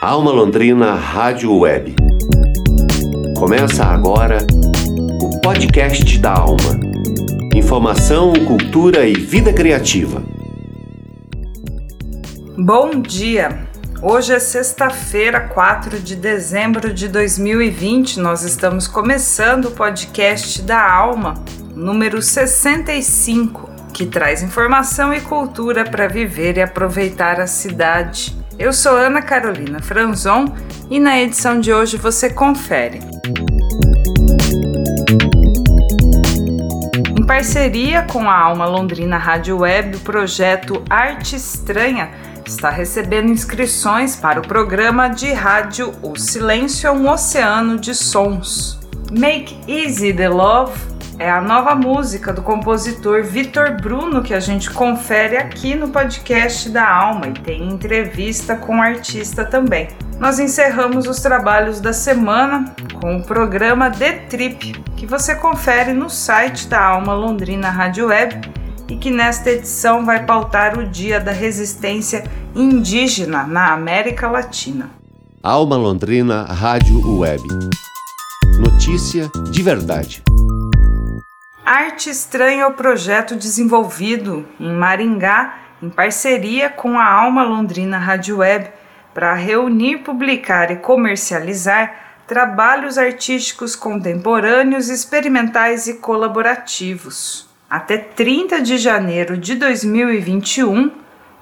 Alma Londrina Rádio Web. Começa agora o podcast da Alma. Informação, cultura e vida criativa. Bom dia! Hoje é sexta-feira, 4 de dezembro de 2020. Nós estamos começando o podcast da Alma, número 65 que traz informação e cultura para viver e aproveitar a cidade. Eu sou Ana Carolina Franzon e na edição de hoje você confere. Em parceria com a Alma Londrina Rádio Web, o projeto Arte Estranha está recebendo inscrições para o programa de rádio O Silêncio é um Oceano de Sons. Make Easy the Love é a nova música do compositor Vitor Bruno que a gente confere aqui no podcast da Alma e tem entrevista com o artista também. Nós encerramos os trabalhos da semana com o programa The Trip, que você confere no site da Alma Londrina Rádio Web e que nesta edição vai pautar o Dia da Resistência Indígena na América Latina. Alma Londrina Rádio Web. Notícia de verdade. Arte Estranha é o projeto desenvolvido em Maringá em parceria com a Alma Londrina Rádio Web para reunir, publicar e comercializar trabalhos artísticos contemporâneos, experimentais e colaborativos. Até 30 de janeiro de 2021,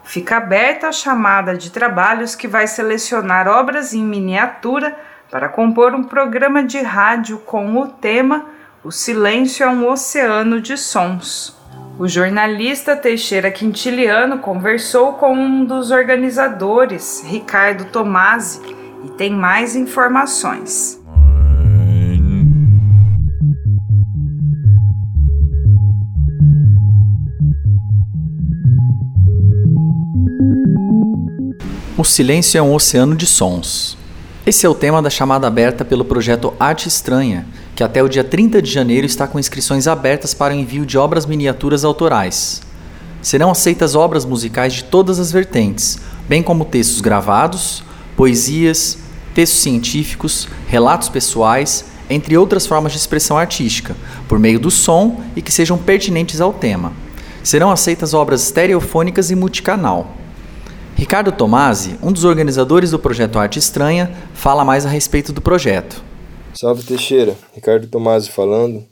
fica aberta a chamada de trabalhos que vai selecionar obras em miniatura para compor um programa de rádio com o tema o silêncio é um oceano de sons. O jornalista Teixeira Quintiliano conversou com um dos organizadores, Ricardo Tomasi, e tem mais informações. O silêncio é um oceano de sons. Esse é o tema da chamada aberta pelo projeto Arte Estranha, que até o dia 30 de janeiro está com inscrições abertas para o envio de obras miniaturas autorais. Serão aceitas obras musicais de todas as vertentes, bem como textos gravados, poesias, textos científicos, relatos pessoais, entre outras formas de expressão artística, por meio do som e que sejam pertinentes ao tema. Serão aceitas obras estereofônicas e multicanal. Ricardo Tomasi, um dos organizadores do projeto Arte Estranha, fala mais a respeito do projeto. Salve Teixeira, Ricardo Tomasi falando.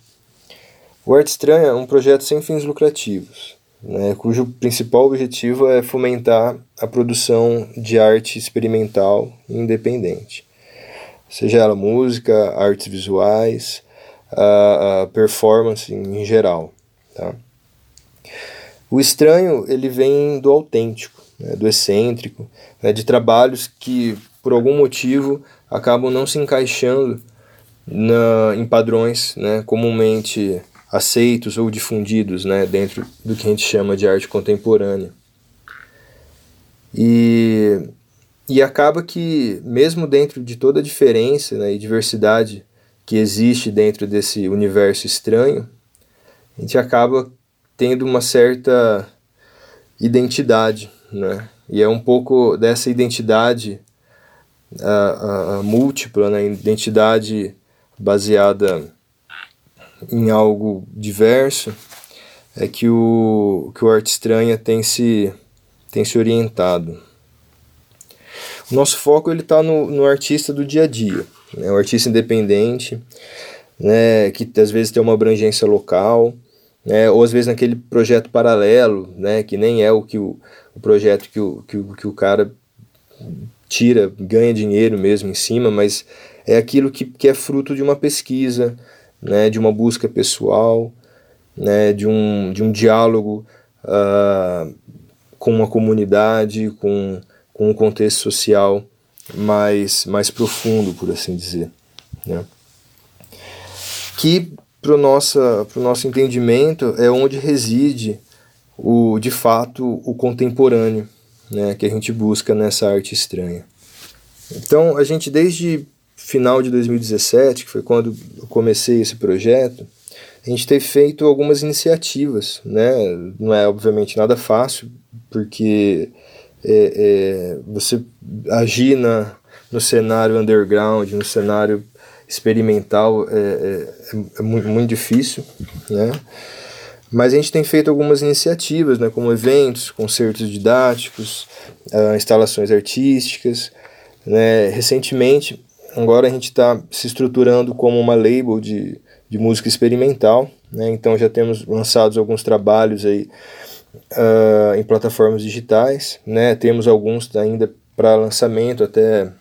O Arte Estranha é um projeto sem fins lucrativos, né, cujo principal objetivo é fomentar a produção de arte experimental independente, seja ela música, artes visuais, a, a performance em geral. Tá? O estranho ele vem do autêntico, né, do excêntrico, né, de trabalhos que por algum motivo acabam não se encaixando na, em padrões né, comumente aceitos ou difundidos né, dentro do que a gente chama de arte contemporânea. E, e acaba que, mesmo dentro de toda a diferença né, e diversidade que existe dentro desse universo estranho, a gente acaba tendo uma certa identidade, né? E é um pouco dessa identidade múltipla, né? Identidade baseada em algo diverso, é que o, que o Arte Estranha tem se, tem se orientado. O nosso foco está no, no artista do dia a dia, né? o artista independente, né? que às vezes tem uma abrangência local, né? ou às vezes naquele projeto paralelo, né? que nem é o, que o, o projeto que o, que, o, que o cara tira, ganha dinheiro mesmo em cima, mas é aquilo que, que é fruto de uma pesquisa, né, de uma busca pessoal, né, de, um, de um diálogo uh, com uma comunidade, com, com um contexto social mais, mais profundo, por assim dizer. Né? Que, para o nosso, entendimento, é onde reside, o, de fato, o contemporâneo né, que a gente busca nessa arte estranha. Então, a gente, desde final de 2017, que foi quando eu comecei esse projeto, a gente tem feito algumas iniciativas, né? Não é obviamente nada fácil, porque é, é, você agir na, no cenário underground, no cenário experimental, é, é, é muito, muito difícil, né? Mas a gente tem feito algumas iniciativas, né, como eventos, concertos didáticos, uh, instalações artísticas. Né? Recentemente, agora a gente está se estruturando como uma label de, de música experimental, né? então já temos lançados alguns trabalhos aí uh, em plataformas digitais, né? temos alguns ainda para lançamento até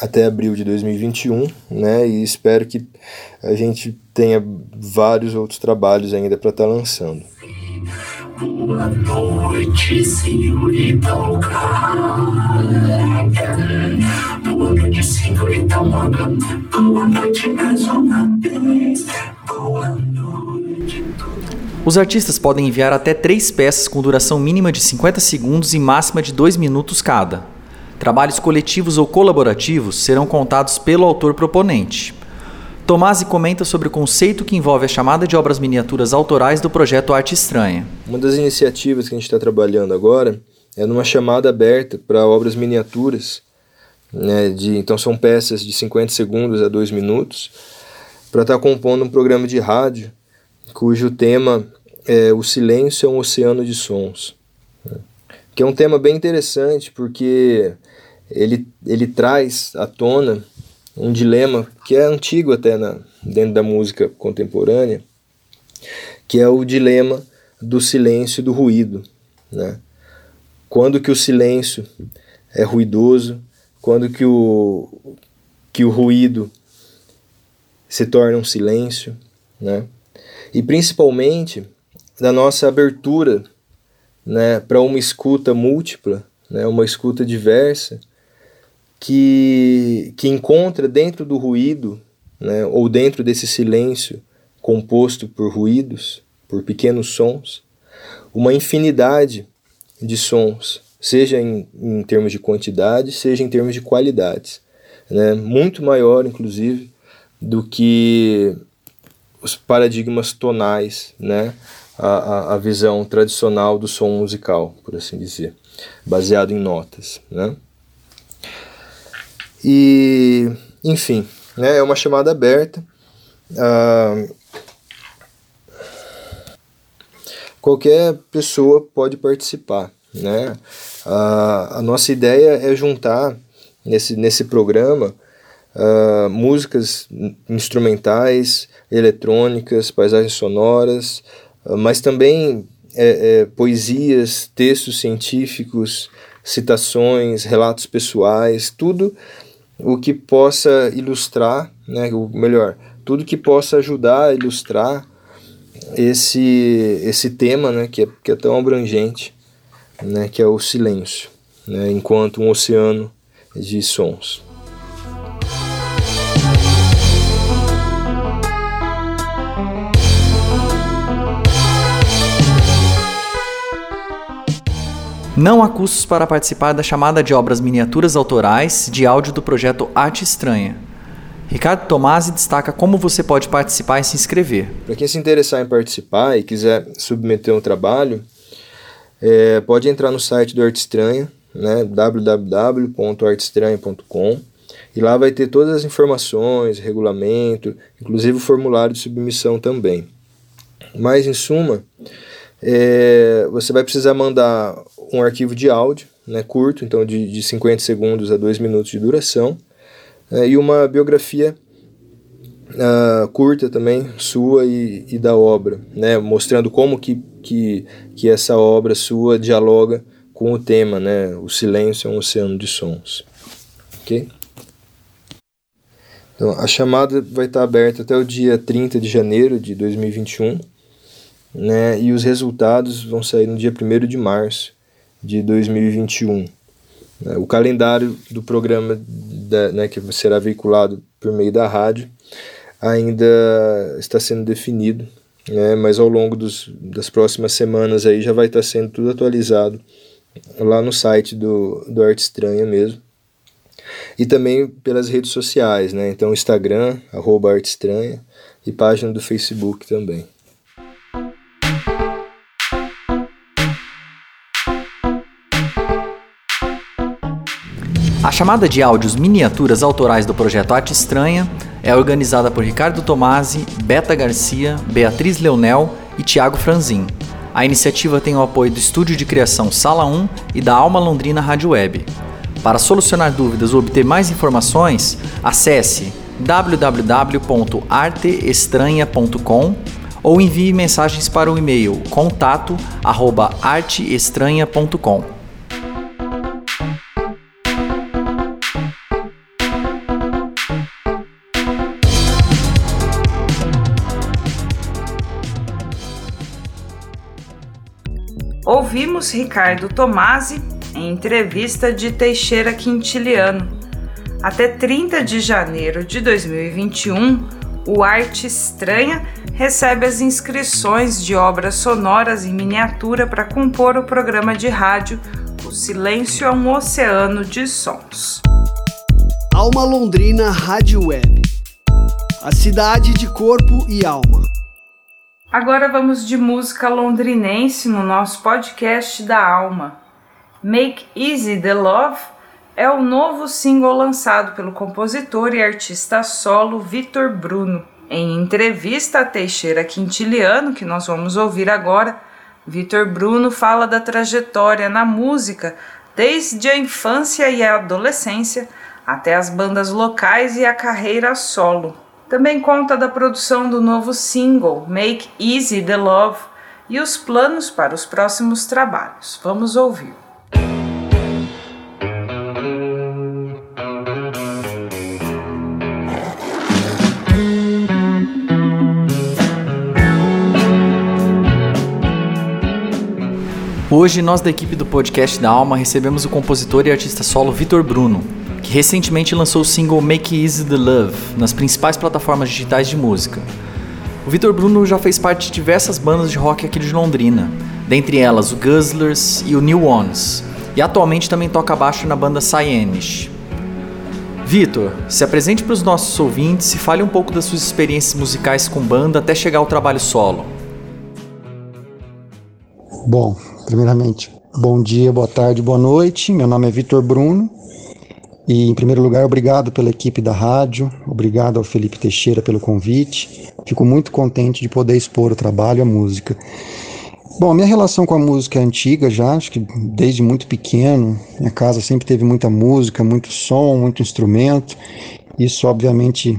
até abril de 2021, né? E espero que a gente tenha vários outros trabalhos ainda para estar tá lançando. Boa noite, senhorita Boa noite, senhorita Boa noite mais uma vez. Boa noite. Os artistas podem enviar até três peças com duração mínima de 50 segundos e máxima de 2 minutos cada. Trabalhos coletivos ou colaborativos serão contados pelo autor proponente. Tomasi comenta sobre o conceito que envolve a chamada de obras miniaturas autorais do projeto Arte Estranha. Uma das iniciativas que a gente está trabalhando agora é numa chamada aberta para obras miniaturas. Né, de, então são peças de 50 segundos a 2 minutos para estar tá compondo um programa de rádio cujo tema é O Silêncio é um Oceano de Sons. Que é um tema bem interessante porque ele, ele traz à tona um dilema que é antigo até na, dentro da música contemporânea, que é o dilema do silêncio e do ruído. Né? Quando que o silêncio é ruidoso, quando que o, que o ruído se torna um silêncio, né? e principalmente da nossa abertura né, para uma escuta múltipla, né, uma escuta diversa, que, que encontra dentro do ruído, né, ou dentro desse silêncio composto por ruídos, por pequenos sons, uma infinidade de sons, seja em, em termos de quantidade, seja em termos de qualidades, né, muito maior, inclusive, do que os paradigmas tonais, né, a, a, a visão tradicional do som musical, por assim dizer, baseado em notas, né. E, enfim, né, é uma chamada aberta. Ah, qualquer pessoa pode participar. Né? Ah, a nossa ideia é juntar nesse, nesse programa ah, músicas instrumentais, eletrônicas, paisagens sonoras, mas também é, é, poesias, textos científicos, citações, relatos pessoais, tudo o que possa ilustrar, né, ou melhor, tudo que possa ajudar a ilustrar esse, esse tema né, que, é, que é tão abrangente, né, que é o silêncio, né, enquanto um oceano de sons. Não há custos para participar da chamada de obras miniaturas autorais de áudio do projeto Arte Estranha. Ricardo Tomasi destaca como você pode participar e se inscrever. Para quem se interessar em participar e quiser submeter um trabalho, é, pode entrar no site do Arte Estranha, né, www.artestranha.com e lá vai ter todas as informações, regulamento, inclusive o formulário de submissão também. Mas, em suma, é, você vai precisar mandar um arquivo de áudio, né, curto, então de, de 50 segundos a 2 minutos de duração, é, e uma biografia uh, curta também, sua e, e, da obra, né, mostrando como que, que, que essa obra sua dialoga com o tema, né, o silêncio é um oceano de sons. Ok? Então, a chamada vai estar aberta até o dia 30 de janeiro de 2021 né, e os resultados vão sair no dia 1 de março de 2021. Né. O calendário do programa da, né, que será veiculado por meio da rádio ainda está sendo definido, né, mas ao longo dos, das próximas semanas aí já vai estar sendo tudo atualizado lá no site do, do Arte Estranha mesmo. E também pelas redes sociais, né? Então Instagram, arroba Arte Estranha, e página do Facebook também. A chamada de áudios miniaturas autorais do projeto Arte Estranha é organizada por Ricardo Tomasi, Beta Garcia, Beatriz Leonel e Tiago Franzin. A iniciativa tem o apoio do estúdio de criação Sala 1 e da Alma Londrina Rádio Web. Para solucionar dúvidas ou obter mais informações, acesse www.arteestranha.com ou envie mensagens para o e-mail contato@arteestranha.com. Ouvimos Ricardo Tomasi em entrevista de Teixeira Quintiliano. Até 30 de janeiro de 2021, o Arte Estranha recebe as inscrições de obras sonoras em miniatura para compor o programa de rádio O Silêncio é um Oceano de Sons. Alma Londrina Rádio Web. A cidade de corpo e alma. Agora vamos de música londrinense no nosso podcast da Alma. Make Easy the Love é o novo single lançado pelo compositor e artista solo Vitor Bruno. Em entrevista a Teixeira Quintiliano, que nós vamos ouvir agora, Vitor Bruno fala da trajetória na música desde a infância e a adolescência até as bandas locais e a carreira solo. Também conta da produção do novo single Make Easy the Love e os planos para os próximos trabalhos. Vamos ouvir. Hoje, nós da equipe do podcast da Alma recebemos o compositor e artista solo Vitor Bruno, que recentemente lançou o single Make Easy the Love nas principais plataformas digitais de música. O Vitor Bruno já fez parte de diversas bandas de rock aqui de Londrina, dentre elas o Guzzlers e o New Ones, e atualmente também toca baixo na banda Cyanish. Vitor, se apresente para os nossos ouvintes e fale um pouco das suas experiências musicais com banda até chegar ao trabalho solo. Bom, primeiramente, bom dia, boa tarde, boa noite. Meu nome é Vitor Bruno. E, em primeiro lugar, obrigado pela equipe da rádio, obrigado ao Felipe Teixeira pelo convite. Fico muito contente de poder expor o trabalho a música. Bom, a minha relação com a música é antiga já, acho que desde muito pequeno. Minha casa sempre teve muita música, muito som, muito instrumento. Isso, obviamente,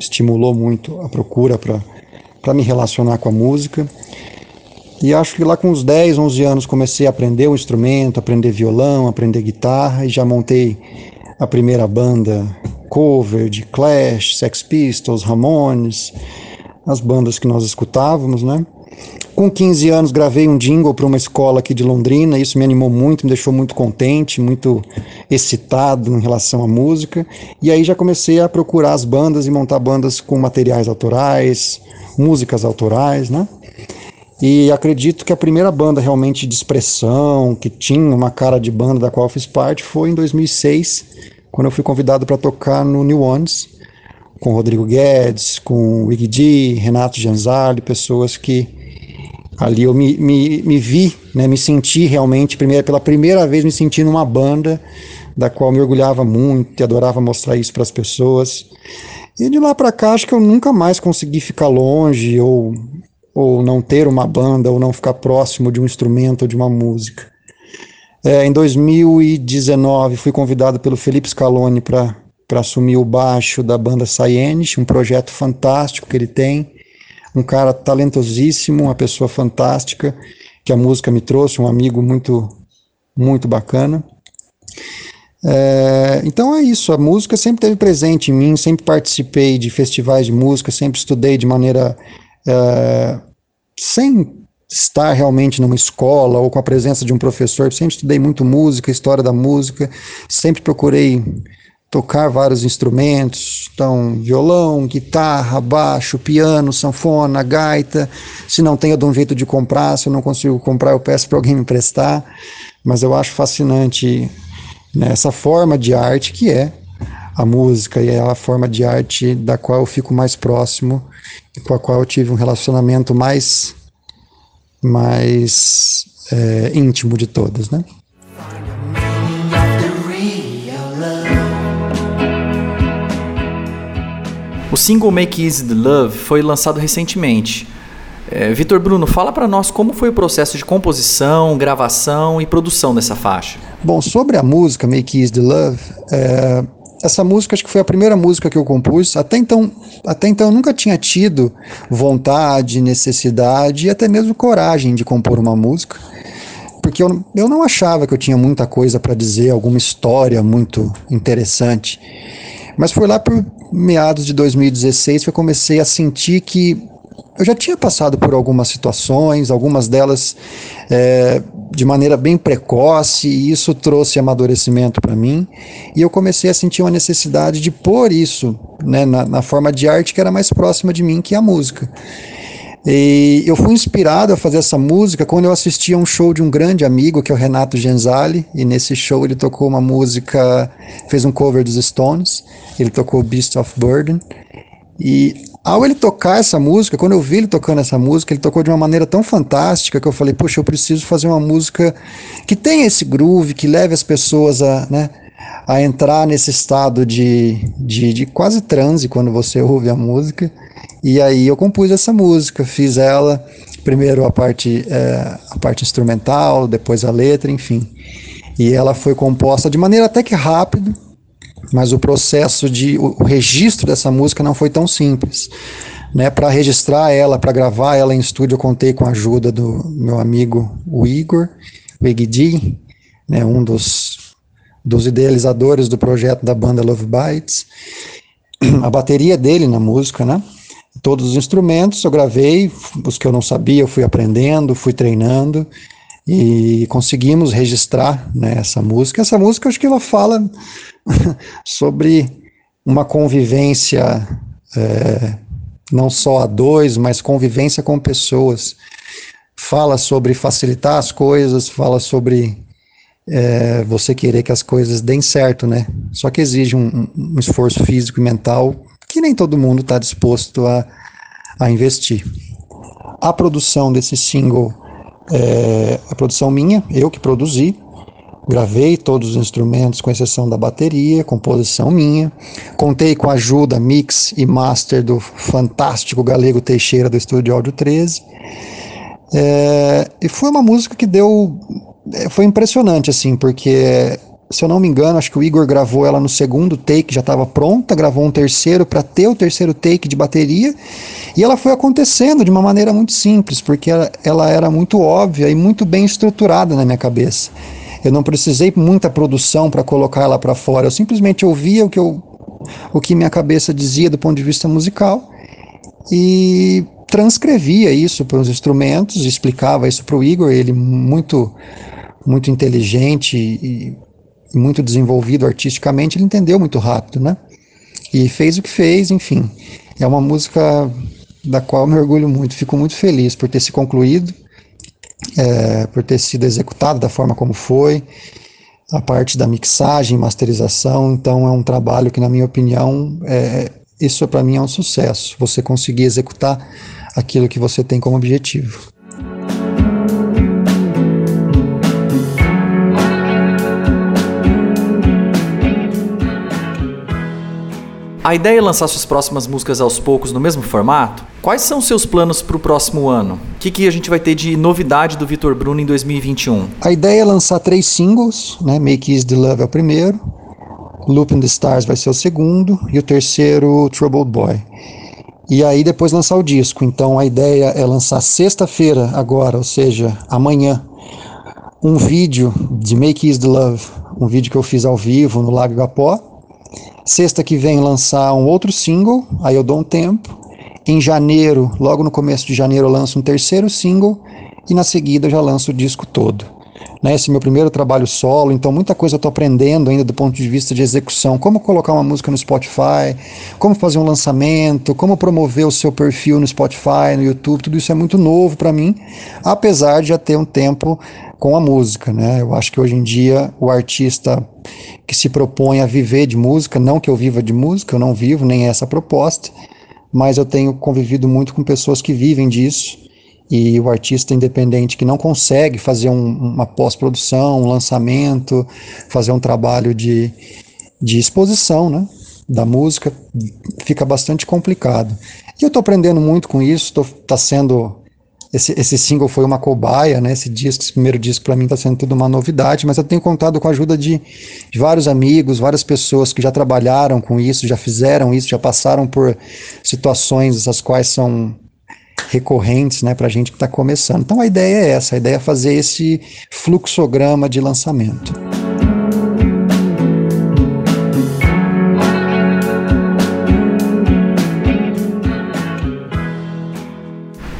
estimulou muito a procura para me relacionar com a música. E acho que lá com uns 10, 11 anos comecei a aprender o instrumento, aprender violão, aprender guitarra e já montei a primeira banda cover de Clash, Sex Pistols, Ramones, as bandas que nós escutávamos, né? Com 15 anos gravei um jingle para uma escola aqui de Londrina, isso me animou muito, me deixou muito contente, muito excitado em relação à música. E aí já comecei a procurar as bandas e montar bandas com materiais autorais, músicas autorais, né? E acredito que a primeira banda realmente de expressão, que tinha uma cara de banda da qual eu fiz parte, foi em 2006, quando eu fui convidado para tocar no New Ones, com Rodrigo Guedes, com Wiggy D, Renato Genzardi, pessoas que ali eu me, me, me vi, né, me senti realmente, primeira, pela primeira vez me senti numa banda da qual me orgulhava muito e adorava mostrar isso para as pessoas. E de lá para cá acho que eu nunca mais consegui ficar longe ou ou não ter uma banda, ou não ficar próximo de um instrumento ou de uma música. É, em 2019, fui convidado pelo Felipe Scaloni para assumir o baixo da banda Cyanish, um projeto fantástico que ele tem. Um cara talentosíssimo, uma pessoa fantástica, que a música me trouxe, um amigo muito, muito bacana. É, então é isso, a música sempre esteve presente em mim, sempre participei de festivais de música, sempre estudei de maneira é, sem estar realmente numa escola ou com a presença de um professor, sempre estudei muito música, história da música, sempre procurei tocar vários instrumentos, então violão, guitarra, baixo, piano, sanfona, gaita. Se não tenho de um jeito de comprar, se eu não consigo comprar, eu peço para alguém me emprestar. Mas eu acho fascinante né, essa forma de arte que é a música. E é a forma de arte da qual eu fico mais próximo e com a qual eu tive um relacionamento mais, mais é, íntimo de todas, né? O single Make Easy the Love foi lançado recentemente. É, Vitor Bruno, fala para nós como foi o processo de composição, gravação e produção dessa faixa. Bom, sobre a música Make Easy the Love, é, essa música acho que foi a primeira música que eu compus. Até então, até então eu nunca tinha tido vontade, necessidade e até mesmo coragem de compor uma música, porque eu, eu não achava que eu tinha muita coisa para dizer, alguma história muito interessante. Mas foi lá por meados de 2016 que eu comecei a sentir que eu já tinha passado por algumas situações, algumas delas é, de maneira bem precoce, e isso trouxe amadurecimento para mim. E eu comecei a sentir uma necessidade de pôr isso né, na, na, forma de arte que era mais próxima de mim, que é a música. E eu fui inspirado a fazer essa música quando eu assisti a um show de um grande amigo, que é o Renato Genzali, e nesse show ele tocou uma música, fez um cover dos Stones, ele tocou Beast of Burden. E ao ele tocar essa música, quando eu vi ele tocando essa música, ele tocou de uma maneira tão fantástica que eu falei, poxa, eu preciso fazer uma música que tenha esse groove, que leve as pessoas a, né, a entrar nesse estado de, de, de quase transe quando você ouve a música. E aí eu compus essa música, fiz ela, primeiro a parte, é, a parte instrumental, depois a letra, enfim. E ela foi composta de maneira até que rápida, mas o processo de o registro dessa música não foi tão simples. Né, para registrar ela, para gravar ela em estúdio, eu contei com a ajuda do meu amigo o Igor, o né, um dos, dos idealizadores do projeto da banda Love Bites. A bateria dele na música, né? Todos os instrumentos eu gravei, os que eu não sabia eu fui aprendendo, fui treinando e conseguimos registrar né, essa música. Essa música acho que ela fala sobre uma convivência é, não só a dois, mas convivência com pessoas. Fala sobre facilitar as coisas, fala sobre é, você querer que as coisas deem certo, né? Só que exige um, um esforço físico e mental que nem todo mundo está disposto a, a investir. A produção desse single é a produção minha, eu que produzi, Gravei todos os instrumentos, com exceção da bateria, composição minha. Contei com a ajuda, mix e master do fantástico Galego Teixeira do Estúdio Áudio 13. É, e foi uma música que deu. É, foi impressionante, assim, porque, se eu não me engano, acho que o Igor gravou ela no segundo take, já estava pronta, gravou um terceiro para ter o terceiro take de bateria. E ela foi acontecendo de uma maneira muito simples, porque ela, ela era muito óbvia e muito bem estruturada na minha cabeça. Eu não precisei muita produção para colocar ela para fora. Eu simplesmente ouvia o que eu, o que minha cabeça dizia do ponto de vista musical e transcrevia isso para os instrumentos, explicava isso para o Igor. Ele muito muito inteligente e, muito desenvolvido artisticamente, ele entendeu muito rápido, né? E fez o que fez, enfim. É uma música da qual me orgulho muito, fico muito feliz por ter se concluído é, por ter sido executado da forma como foi, a parte da mixagem, masterização. Então, é um trabalho que, na minha opinião, é, isso para mim é um sucesso. Você conseguir executar aquilo que você tem como objetivo. A ideia é lançar suas próximas músicas aos poucos no mesmo formato? Quais são seus planos para o próximo ano? O que, que a gente vai ter de novidade do Vitor Bruno em 2021? A ideia é lançar três singles, né? Make Is The Love é o primeiro, Loop in the Stars vai ser o segundo e o terceiro, Troubled Boy. E aí depois lançar o disco. Então a ideia é lançar sexta-feira agora, ou seja, amanhã, um vídeo de Make Is The Love, um vídeo que eu fiz ao vivo no Lago Gapó Sexta que vem lançar um outro single, aí eu dou um tempo. Em janeiro, logo no começo de janeiro, eu lanço um terceiro single e na seguida eu já lanço o disco todo. Né, esse é meu primeiro trabalho solo, então muita coisa eu estou aprendendo ainda do ponto de vista de execução, como colocar uma música no Spotify, como fazer um lançamento, como promover o seu perfil no Spotify, no YouTube, tudo isso é muito novo para mim, apesar de já ter um tempo com a música, né? Eu acho que hoje em dia o artista que se propõe a viver de música, não que eu viva de música, eu não vivo, nem é essa proposta, mas eu tenho convivido muito com pessoas que vivem disso e o artista independente que não consegue fazer um, uma pós-produção, um lançamento, fazer um trabalho de, de exposição, né? da música, fica bastante complicado. E eu estou aprendendo muito com isso, está sendo esse, esse single foi uma cobaia, né? Esse disco, esse primeiro disco para mim está sendo tudo uma novidade, mas eu tenho contado com a ajuda de, de, vários amigos, várias pessoas que já trabalharam com isso, já fizeram isso, já passaram por situações as quais são recorrentes, né, para gente que está começando. Então a ideia é essa, a ideia é fazer esse fluxograma de lançamento.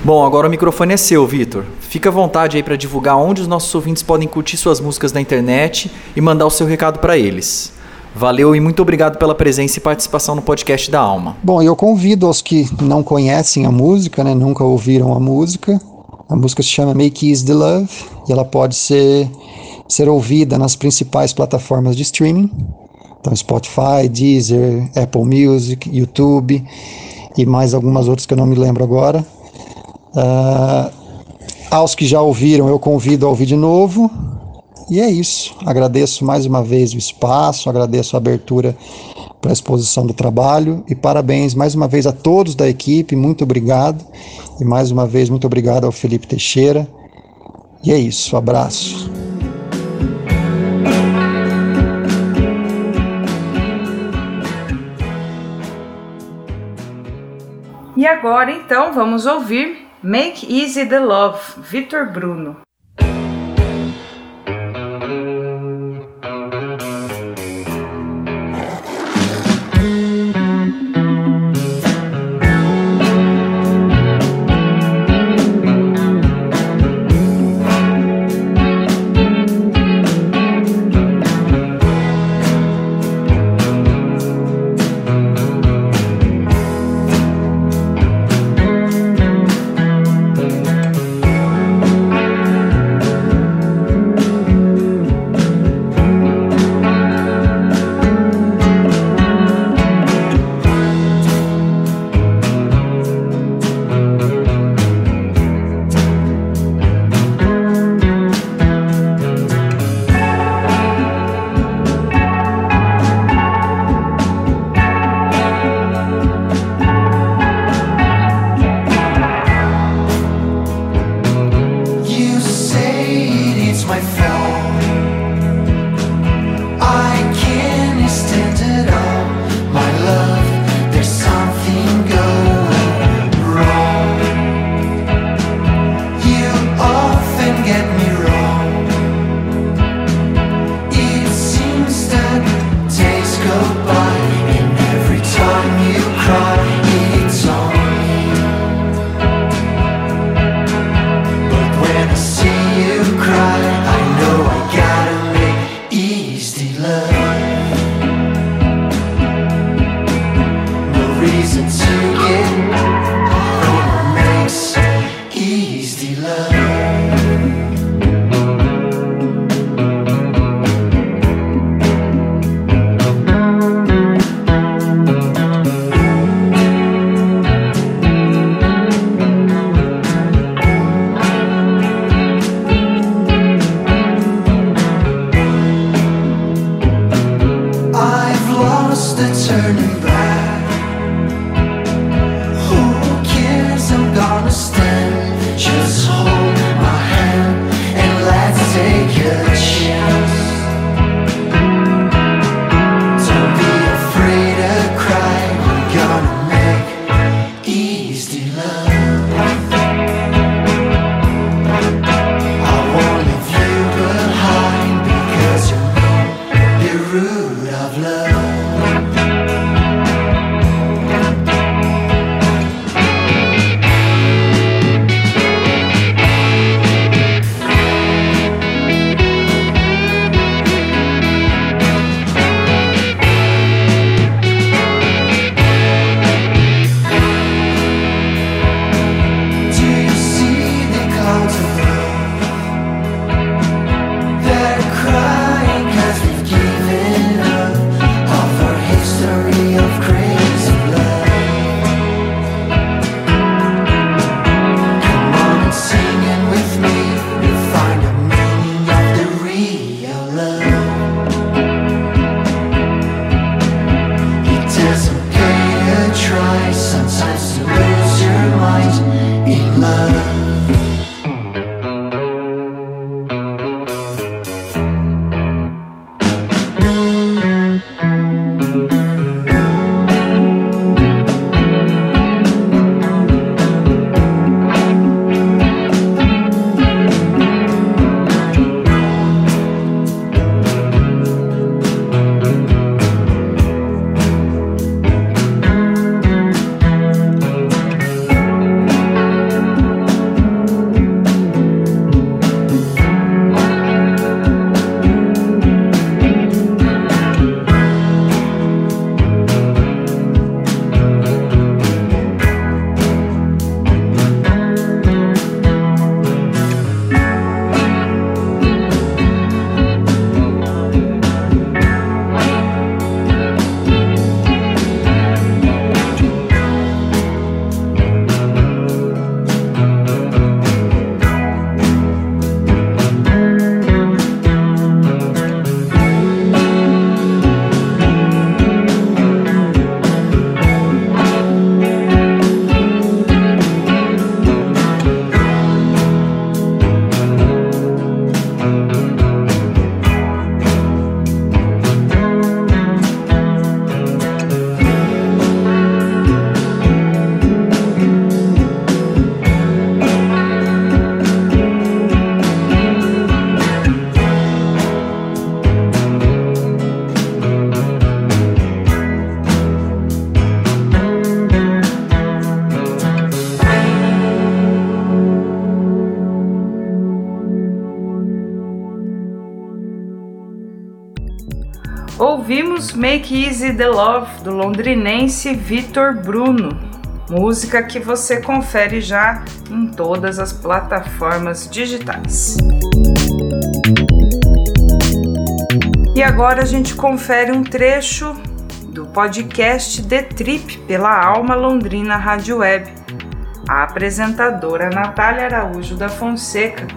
Bom, agora o microfone é seu, Vitor. Fica à vontade aí para divulgar onde os nossos ouvintes podem curtir suas músicas na internet e mandar o seu recado para eles. Valeu e muito obrigado pela presença e participação no podcast da Alma. Bom, eu convido aos que não conhecem a música, né, nunca ouviram a música. A música se chama Make Easy the Love e ela pode ser, ser ouvida nas principais plataformas de streaming. Então, Spotify, Deezer, Apple Music, YouTube e mais algumas outras que eu não me lembro agora. Uh, aos que já ouviram, eu convido a ouvir de novo. E é isso. Agradeço mais uma vez o espaço, agradeço a abertura para a exposição do trabalho e parabéns mais uma vez a todos da equipe. Muito obrigado. E mais uma vez, muito obrigado ao Felipe Teixeira. E é isso. Abraço. E agora então vamos ouvir Make Easy the Love, Vitor Bruno. The Love do londrinense Vitor Bruno, música que você confere já em todas as plataformas digitais. E agora a gente confere um trecho do podcast The Trip pela Alma Londrina Rádio Web. A apresentadora Natália Araújo da Fonseca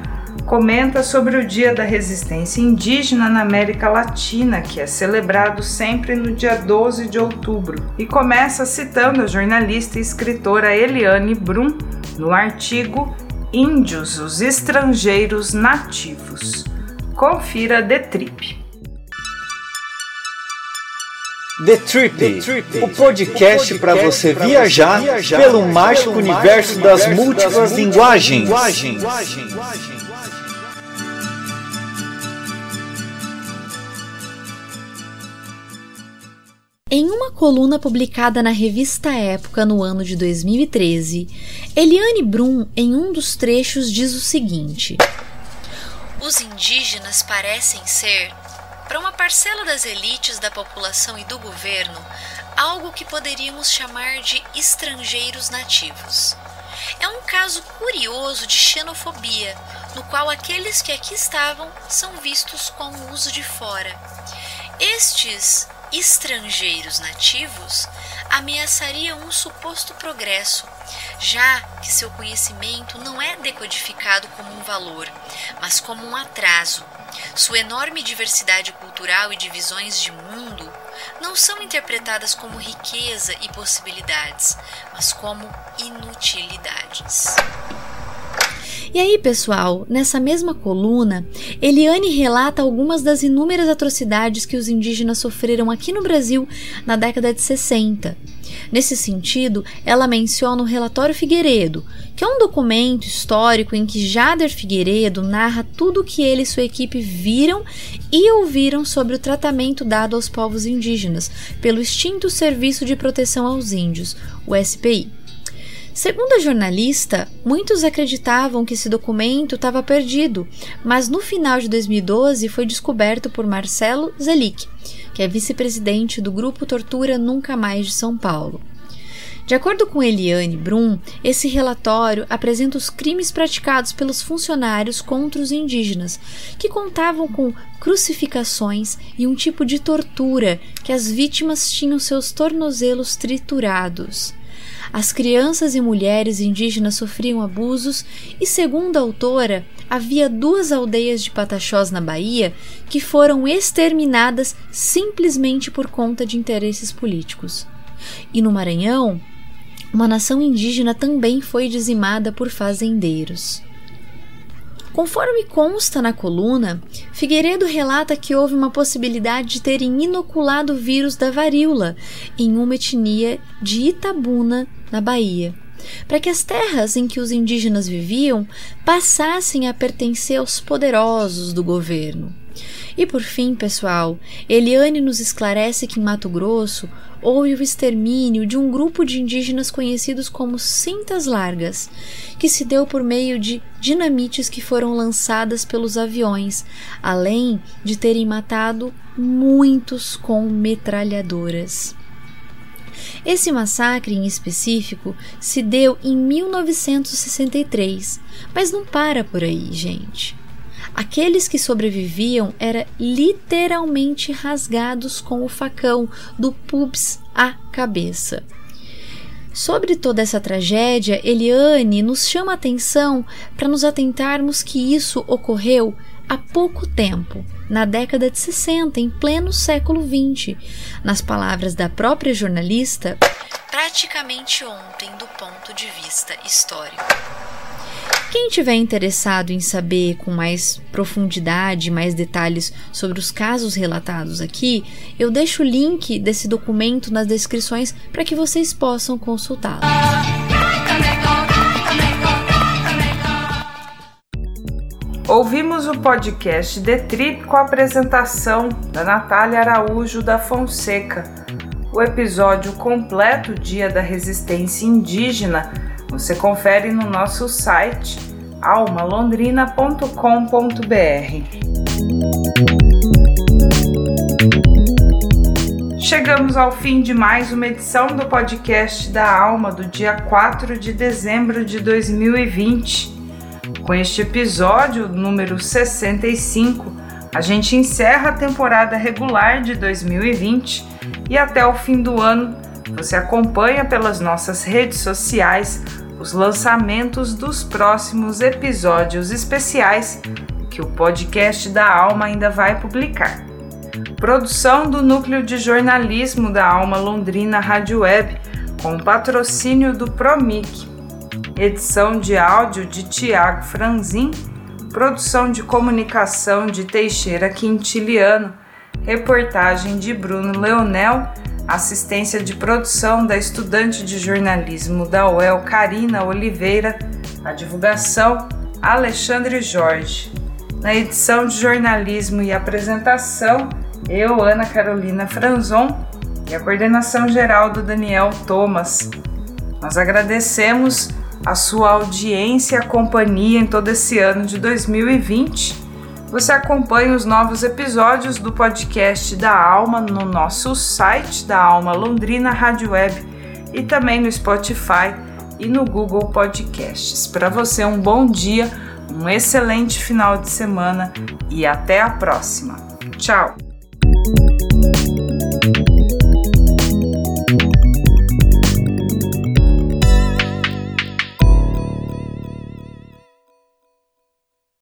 comenta sobre o Dia da Resistência Indígena na América Latina, que é celebrado sempre no dia 12 de outubro, e começa citando a jornalista e escritora Eliane Brum no artigo Índios, os estrangeiros nativos. Confira The Trip. The Trip, The Trip o podcast, podcast para você viajar, viajar pelo mágico universo das múltiplas linguagens. linguagens. Em uma coluna publicada na revista Época no ano de 2013, Eliane Brum, em um dos trechos, diz o seguinte: Os indígenas parecem ser, para uma parcela das elites da população e do governo, algo que poderíamos chamar de estrangeiros nativos. É um caso curioso de xenofobia, no qual aqueles que aqui estavam são vistos como uso de fora. Estes estrangeiros nativos ameaçariam um suposto progresso, já que seu conhecimento não é decodificado como um valor, mas como um atraso. Sua enorme diversidade cultural e divisões de mundo não são interpretadas como riqueza e possibilidades, mas como inutilidades. E aí, pessoal, nessa mesma coluna, Eliane relata algumas das inúmeras atrocidades que os indígenas sofreram aqui no Brasil na década de 60. Nesse sentido, ela menciona o Relatório Figueiredo, que é um documento histórico em que Jader Figueiredo narra tudo o que ele e sua equipe viram e ouviram sobre o tratamento dado aos povos indígenas pelo extinto Serviço de Proteção aos Índios, o SPI. Segundo a jornalista, muitos acreditavam que esse documento estava perdido, mas no final de 2012 foi descoberto por Marcelo Zelic, que é vice-presidente do Grupo Tortura Nunca Mais de São Paulo. De acordo com Eliane Brum, esse relatório apresenta os crimes praticados pelos funcionários contra os indígenas, que contavam com crucificações e um tipo de tortura que as vítimas tinham seus tornozelos triturados. As crianças e mulheres indígenas sofriam abusos e, segundo a autora, havia duas aldeias de Pataxós na Bahia que foram exterminadas simplesmente por conta de interesses políticos. E no Maranhão, uma nação indígena também foi dizimada por fazendeiros. Conforme consta na coluna, Figueiredo relata que houve uma possibilidade de terem inoculado o vírus da varíola em uma etnia de Itabuna, na Bahia, para que as terras em que os indígenas viviam passassem a pertencer aos poderosos do governo. E por fim, pessoal, Eliane nos esclarece que em Mato Grosso houve o extermínio de um grupo de indígenas conhecidos como cintas largas, que se deu por meio de dinamites que foram lançadas pelos aviões, além de terem matado muitos com metralhadoras. Esse massacre em específico se deu em 1963, mas não para por aí, gente. Aqueles que sobreviviam eram literalmente rasgados com o facão do pubs à cabeça. Sobre toda essa tragédia, Eliane nos chama a atenção para nos atentarmos que isso ocorreu há pouco tempo, na década de 60, em pleno século XX. Nas palavras da própria jornalista, praticamente ontem do ponto de vista histórico. Quem tiver interessado em saber com mais profundidade, mais detalhes sobre os casos relatados aqui, eu deixo o link desse documento nas descrições para que vocês possam consultá-lo. Ouvimos o podcast The Trip com a apresentação da Natália Araújo da Fonseca. O episódio completo Dia da Resistência Indígena você confere no nosso site almalondrina.com.br. Chegamos ao fim de mais uma edição do podcast da Alma do dia 4 de dezembro de 2020. Com este episódio, número 65, a gente encerra a temporada regular de 2020 e até o fim do ano você acompanha pelas nossas redes sociais os lançamentos dos próximos episódios especiais que o podcast da Alma ainda vai publicar. Produção do Núcleo de Jornalismo da Alma Londrina Rádio Web, com patrocínio do Promic. Edição de áudio de Tiago Franzin. Produção de comunicação de Teixeira Quintiliano. Reportagem de Bruno Leonel. Assistência de produção da estudante de jornalismo da UEL Karina Oliveira. A divulgação Alexandre Jorge. Na edição de jornalismo e apresentação, eu, Ana Carolina Franzon, e a coordenação geral do Daniel Thomas. Nós agradecemos a sua audiência e companhia em todo esse ano de 2020. Você acompanha os novos episódios do podcast da Alma no nosso site da Alma Londrina Rádio Web e também no Spotify e no Google Podcasts. Para você, um bom dia, um excelente final de semana e até a próxima. Tchau!